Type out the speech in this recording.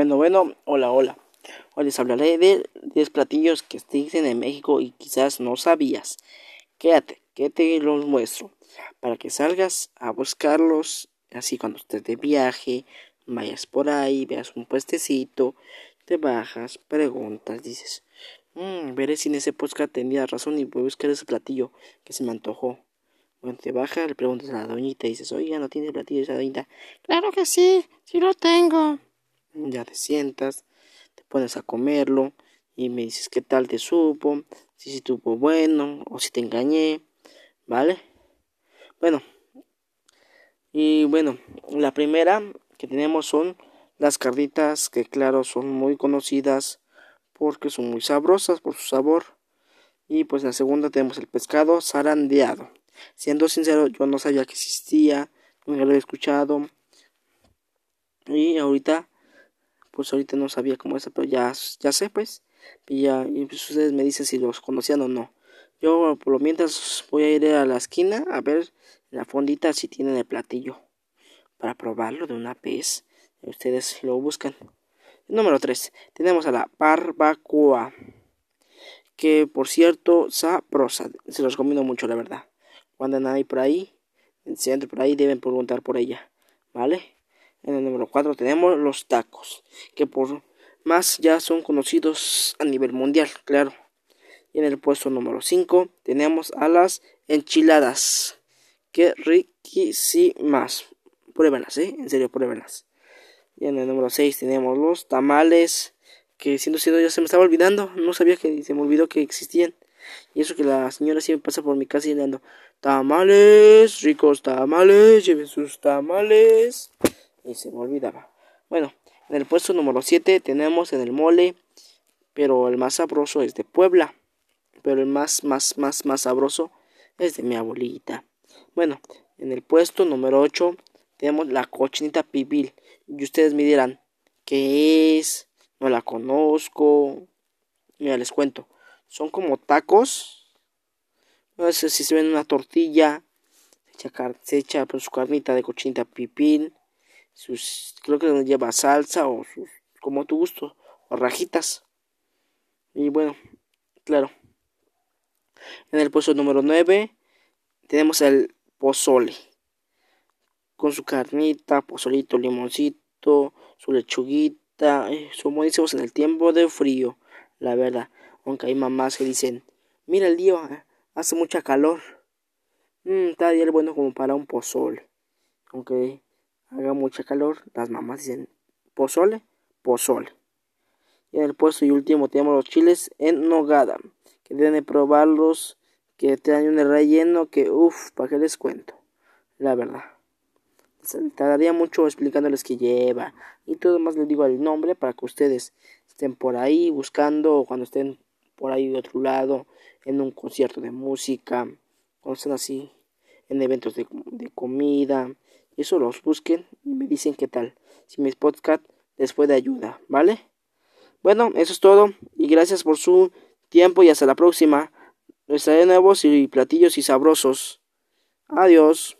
Bueno, bueno, hola, hola. Hoy les hablaré de 10 platillos que existen en México y quizás no sabías. Quédate, que te los muestro para que salgas a buscarlos. Así cuando estés de viaje, vayas por ahí, veas un puestecito, te bajas, preguntas, dices, mmm, veré si en ese podcast tenía razón y voy a buscar ese platillo que se me antojó. Bueno, te bajas, le preguntas a la doñita y dices, oiga, ¿no tiene platillo esa doñita? Claro que sí, sí lo tengo. Ya te sientas, te pones a comerlo y me dices qué tal te supo, si estuvo bueno o si te engañé, ¿vale? Bueno, y bueno, la primera que tenemos son las carnitas que claro son muy conocidas porque son muy sabrosas por su sabor. Y pues la segunda tenemos el pescado zarandeado. Siendo sincero, yo no sabía que existía, nunca lo había escuchado. Y ahorita, pues ahorita no sabía cómo es, pero ya, ya sé, pues. Y ya, y pues ustedes me dicen si los conocían o no. Yo, por lo mientras, voy a ir a la esquina a ver la fondita si tienen el platillo. Para probarlo de una vez. Ustedes lo buscan. Número 3. Tenemos a la barbacoa. Que por cierto, sabrosa. Se los recomiendo mucho, la verdad cuando andan ahí por ahí, en centro por ahí, deben preguntar por ella, ¿vale? En el número 4 tenemos los tacos, que por más ya son conocidos a nivel mundial, claro. Y en el puesto número 5 tenemos a las enchiladas, que riquísimas. Pruébenlas, ¿eh? En serio, pruébenlas. Y en el número 6 tenemos los tamales, que siendo siendo ya se me estaba olvidando, no sabía que se me olvidó que existían. Y eso que la señora siempre pasa por mi casa y le ando, tamales, ricos tamales, lleven sus tamales. Y se me olvidaba. Bueno, en el puesto número 7 tenemos en el mole, pero el más sabroso es de Puebla. Pero el más, más, más, más sabroso es de mi abuelita. Bueno, en el puesto número 8 tenemos la cochinita pibil. Y ustedes me dirán, ¿qué es? No la conozco. Mira, les cuento son como tacos. No sé si se ven una tortilla. Se echa, se echa pues, su carnita de cochinita pipín. Sus, creo que lleva salsa o sus, como tu gusto. O rajitas. Y bueno, claro. En el puesto número 9 tenemos el pozole. Con su carnita, pozolito, limoncito, su lechuguita. Eh, son buenísimos en el tiempo de frío, la verdad aunque hay mamás que dicen, mira el día, eh, hace mucha calor. Mm, está bien bueno como para un pozole. Aunque haga mucha calor, las mamás dicen, pozole, pozole. Y en el puesto y último tenemos los chiles en nogada, que deben probarlos, que traen un relleno que, uff, para qué les cuento, la verdad. Tardaría mucho explicándoles qué lleva y todo más les digo el nombre para que ustedes estén por ahí buscando o cuando estén por ahí de otro lado, en un concierto de música, cuando están así, en eventos de, de comida, eso los busquen y me dicen qué tal, si mi podcast les fue de ayuda, ¿vale? Bueno, eso es todo y gracias por su tiempo y hasta la próxima. Les traeré nuevos y platillos y sabrosos. Adiós.